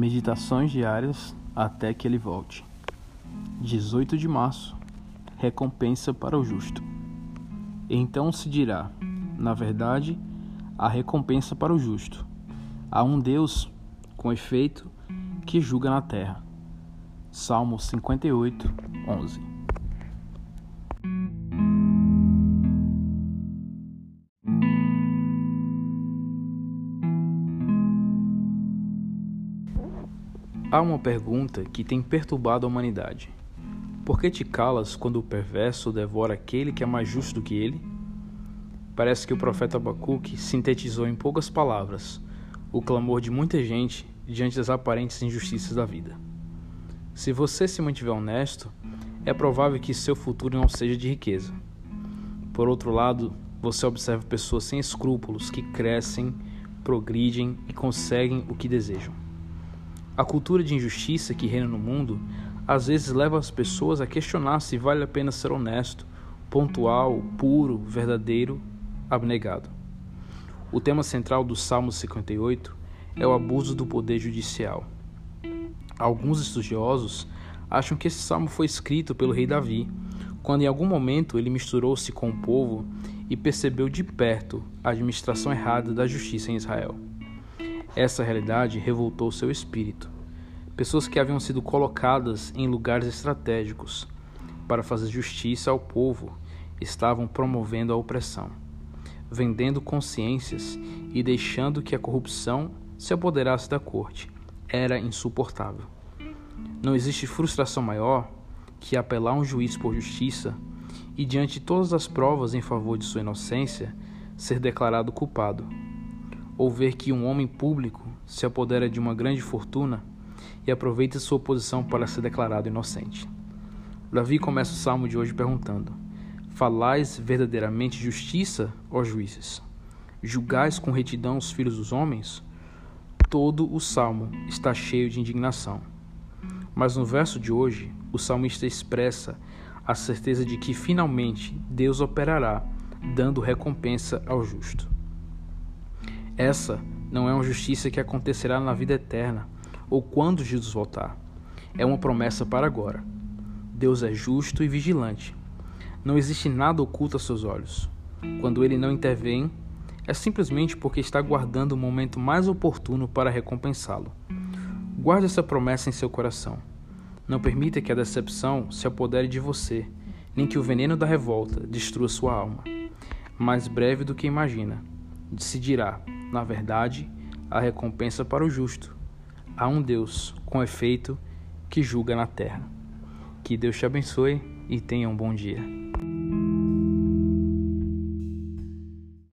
Meditações diárias até que ele volte. 18 de março Recompensa para o justo. Então se dirá: na verdade, há recompensa para o justo. Há um Deus, com efeito, que julga na terra. Salmo 58, 11. Há uma pergunta que tem perturbado a humanidade. Por que te calas quando o perverso devora aquele que é mais justo do que ele? Parece que o profeta Abacuque sintetizou em poucas palavras o clamor de muita gente diante das aparentes injustiças da vida. Se você se mantiver honesto, é provável que seu futuro não seja de riqueza. Por outro lado, você observa pessoas sem escrúpulos que crescem, progridem e conseguem o que desejam. A cultura de injustiça que reina no mundo às vezes leva as pessoas a questionar se vale a pena ser honesto, pontual, puro, verdadeiro, abnegado. O tema central do Salmo 58 é o abuso do poder judicial. Alguns estudiosos acham que esse salmo foi escrito pelo rei Davi, quando em algum momento ele misturou-se com o povo e percebeu de perto a administração errada da justiça em Israel. Essa realidade revoltou seu espírito. Pessoas que haviam sido colocadas em lugares estratégicos para fazer justiça ao povo estavam promovendo a opressão, vendendo consciências e deixando que a corrupção se apoderasse da corte. Era insuportável. Não existe frustração maior que apelar um juiz por justiça e, diante de todas as provas em favor de sua inocência, ser declarado culpado ou ver que um homem público se apodera de uma grande fortuna e aproveita sua posição para ser declarado inocente. Davi começa o salmo de hoje perguntando: Falais verdadeiramente justiça, ó juízes? Julgais com retidão os filhos dos homens? Todo o salmo está cheio de indignação. Mas no verso de hoje, o salmista expressa a certeza de que finalmente Deus operará, dando recompensa ao justo. Essa não é uma justiça que acontecerá na vida eterna ou quando Jesus voltar. É uma promessa para agora. Deus é justo e vigilante. Não existe nada oculto a seus olhos. Quando ele não intervém, é simplesmente porque está aguardando o momento mais oportuno para recompensá-lo. Guarde essa promessa em seu coração. Não permita que a decepção se apodere de você, nem que o veneno da revolta destrua sua alma. Mais breve do que imagina, se dirá na verdade, a recompensa para o justo. Há um Deus, com efeito, que julga na terra. Que Deus te abençoe e tenha um bom dia.